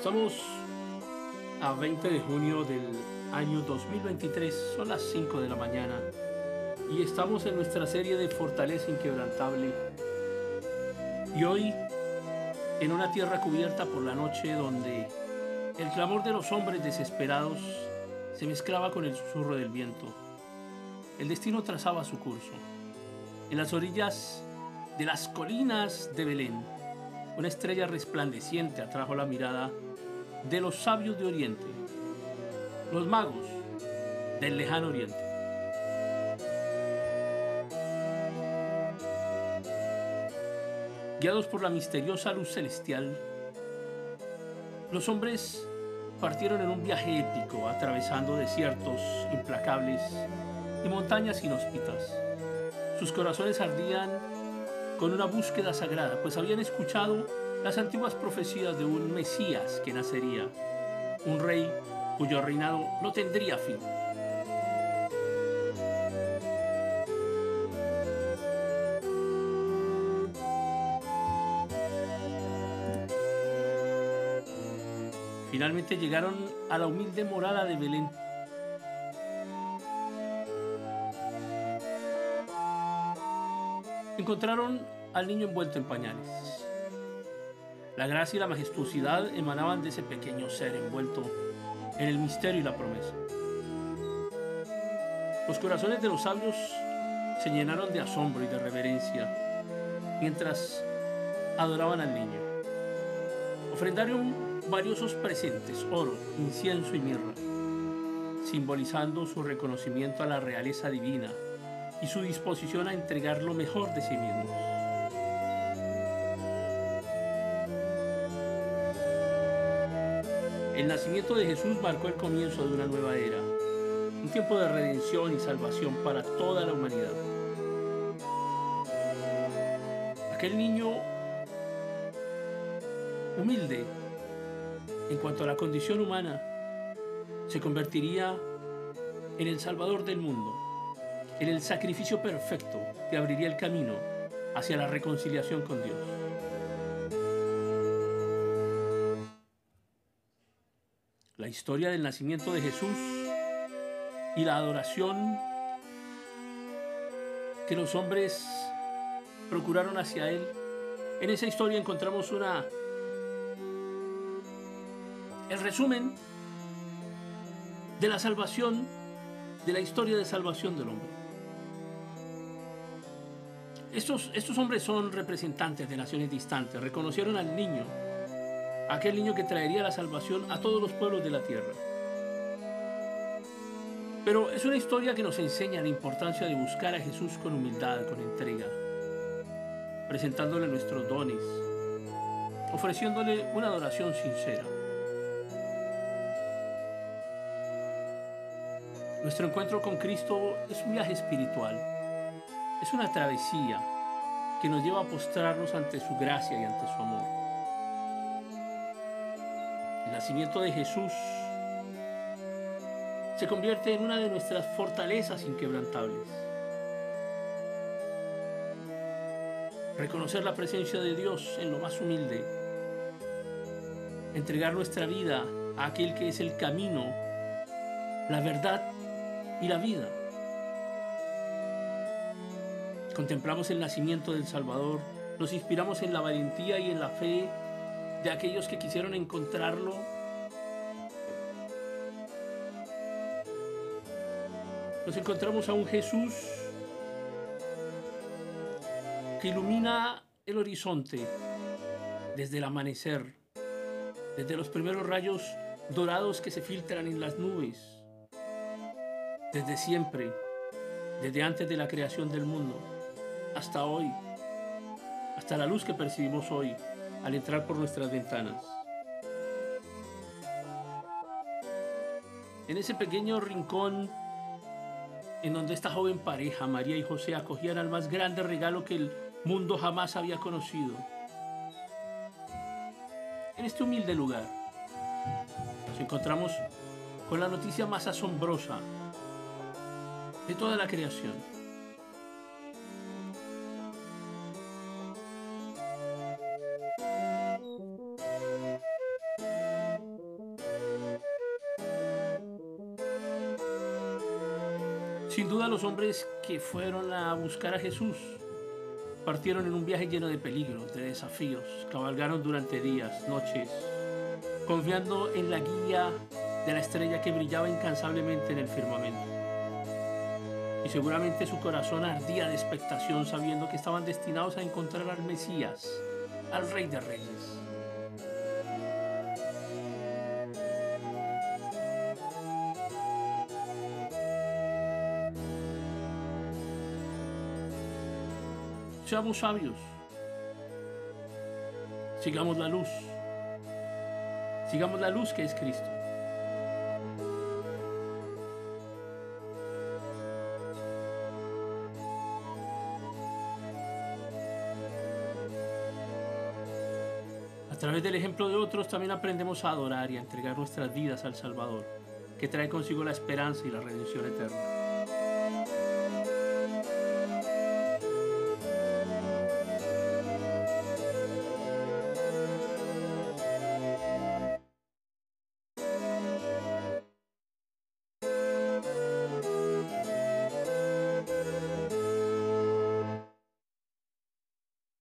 Estamos a 20 de junio del año 2023, son las 5 de la mañana y estamos en nuestra serie de Fortaleza Inquebrantable. Y hoy, en una tierra cubierta por la noche donde el clamor de los hombres desesperados se mezclaba con el susurro del viento, el destino trazaba su curso. En las orillas de las colinas de Belén, una estrella resplandeciente atrajo la mirada de los sabios de Oriente, los magos del lejano Oriente. Guiados por la misteriosa luz celestial, los hombres partieron en un viaje épico, atravesando desiertos implacables y montañas inhóspitas. Sus corazones ardían con una búsqueda sagrada, pues habían escuchado las antiguas profecías de un Mesías que nacería, un rey cuyo reinado no tendría fin. Finalmente llegaron a la humilde morada de Belén. Encontraron al niño envuelto en pañales. La gracia y la majestuosidad emanaban de ese pequeño ser envuelto en el misterio y la promesa. Los corazones de los sabios se llenaron de asombro y de reverencia mientras adoraban al niño. Ofrendaron valiosos presentes, oro, incienso y mirra, simbolizando su reconocimiento a la realeza divina y su disposición a entregar lo mejor de sí mismos. El nacimiento de Jesús marcó el comienzo de una nueva era, un tiempo de redención y salvación para toda la humanidad. Aquel niño humilde en cuanto a la condición humana se convertiría en el Salvador del mundo, en el sacrificio perfecto que abriría el camino hacia la reconciliación con Dios. Historia del nacimiento de Jesús y la adoración que los hombres procuraron hacia Él. En esa historia encontramos una... el resumen de la salvación, de la historia de salvación del hombre. Estos, estos hombres son representantes de naciones distantes, reconocieron al niño aquel niño que traería la salvación a todos los pueblos de la tierra. Pero es una historia que nos enseña la importancia de buscar a Jesús con humildad, con entrega, presentándole nuestros dones, ofreciéndole una adoración sincera. Nuestro encuentro con Cristo es un viaje espiritual, es una travesía que nos lleva a postrarnos ante su gracia y ante su amor el nacimiento de Jesús se convierte en una de nuestras fortalezas inquebrantables. Reconocer la presencia de Dios en lo más humilde. Entregar nuestra vida a aquel que es el camino, la verdad y la vida. Contemplamos el nacimiento del Salvador, nos inspiramos en la valentía y en la fe de aquellos que quisieron encontrarlo. Nos encontramos a un Jesús que ilumina el horizonte desde el amanecer, desde los primeros rayos dorados que se filtran en las nubes, desde siempre, desde antes de la creación del mundo, hasta hoy, hasta la luz que percibimos hoy al entrar por nuestras ventanas. En ese pequeño rincón en donde esta joven pareja, María y José, acogían al más grande regalo que el mundo jamás había conocido. En este humilde lugar nos encontramos con la noticia más asombrosa de toda la creación. Sin duda los hombres que fueron a buscar a Jesús partieron en un viaje lleno de peligros, de desafíos, cabalgaron durante días, noches, confiando en la guía de la estrella que brillaba incansablemente en el firmamento. Y seguramente su corazón ardía de expectación sabiendo que estaban destinados a encontrar al Mesías, al Rey de Reyes. Seamos sabios. Sigamos la luz. Sigamos la luz que es Cristo. A través del ejemplo de otros también aprendemos a adorar y a entregar nuestras vidas al Salvador, que trae consigo la esperanza y la redención eterna.